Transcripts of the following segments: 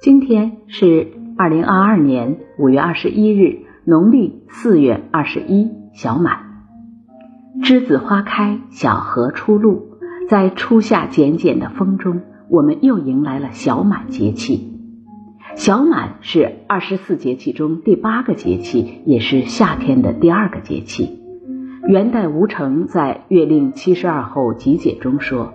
今天是二零二二年五月二十一日，农历四月二十一，小满。栀子花开，小荷出露，在初夏简简的风中，我们又迎来了小满节气。小满是二十四节气中第八个节气，也是夏天的第二个节气。元代吴承在《月令七十二候集解》中说：“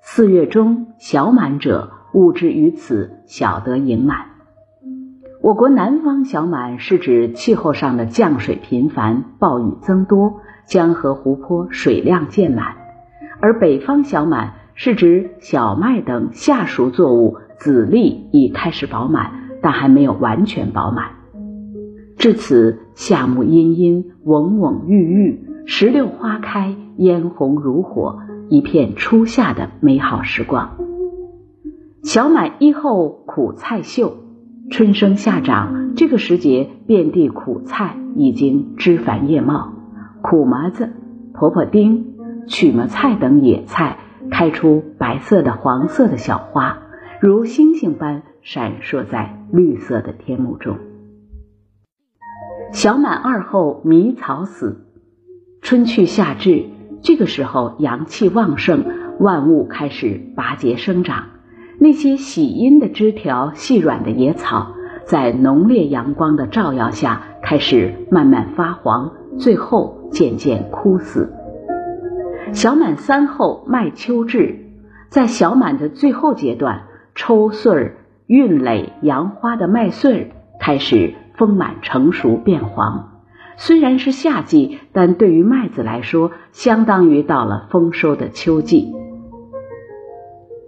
四月中小满者。”物之于此，小得盈满。我国南方小满是指气候上的降水频繁、暴雨增多，江河湖泊水量渐满；而北方小满是指小麦等夏熟作物籽粒已开始饱满，但还没有完全饱满。至此，夏木阴阴，蓊蓊郁郁，石榴花开，嫣红如火，一片初夏的美好时光。小满一后，苦菜秀，春生夏长，这个时节，遍地苦菜已经枝繁叶茂，苦麻子、婆婆丁、曲麻菜等野菜开出白色的、黄色的小花，如星星般闪烁在绿色的天幕中。小满二后，迷草死，春去夏至，这个时候阳气旺盛，万物开始拔节生长。那些喜阴的枝条、细软的野草，在浓烈阳光的照耀下，开始慢慢发黄，最后渐渐枯死。小满三后，麦秋至，在小满的最后阶段，抽穗儿、运蕾、扬花的麦穗儿开始丰满成熟变黄。虽然是夏季，但对于麦子来说，相当于到了丰收的秋季。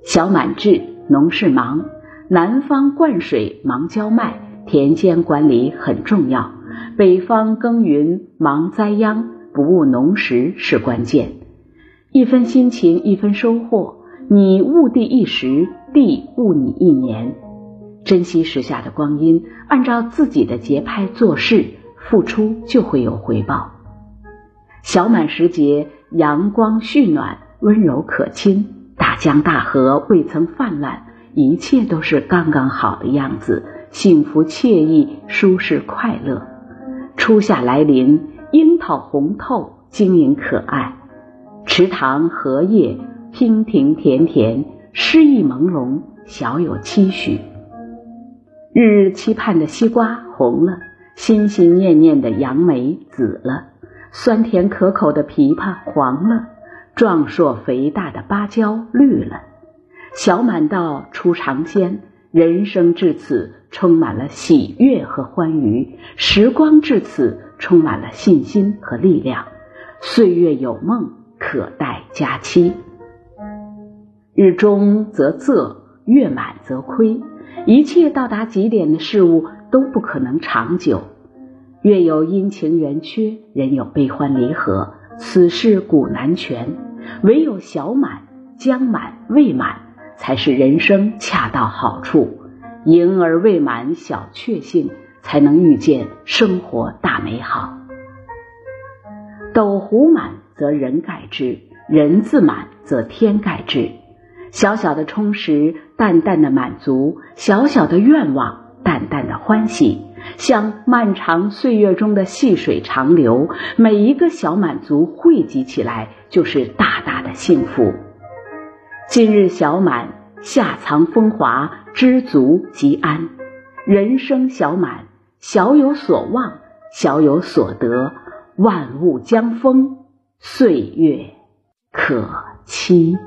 小满至。农事忙，南方灌水忙浇麦，田间管理很重要；北方耕耘忙栽秧，不误农时是关键。一分辛勤一分收获，你误地一时，地误你一年。珍惜时下的光阴，按照自己的节拍做事，付出就会有回报。小满时节，阳光煦暖，温柔可亲。大江大河未曾泛滥，一切都是刚刚好的样子，幸福惬意，舒适快乐。初夏来临，樱桃红透，晶莹可爱，池塘荷叶娉婷甜甜，诗意朦胧，小有期许。日日期盼的西瓜红了，心心念念的杨梅紫了，酸甜可口的枇杷黄了。壮硕肥大的芭蕉绿了，小满到出尝鲜，人生至此充满了喜悦和欢愉，时光至此充满了信心和力量。岁月有梦，可待佳期。日中则仄，月满则亏。一切到达极点的事物都不可能长久。月有阴晴圆缺，人有悲欢离合。此事古难全，唯有小满、将满、未满，才是人生恰到好处。盈而未满，小确幸，才能遇见生活大美好。斗壶满则人盖之，人自满则天盖之。小小的充实，淡淡的满足，小小的愿望，淡淡的欢喜。像漫长岁月中的细水长流，每一个小满足汇集起来，就是大大的幸福。今日小满，夏藏风华，知足即安。人生小满，小有所望，小有所得，万物将丰，岁月可期。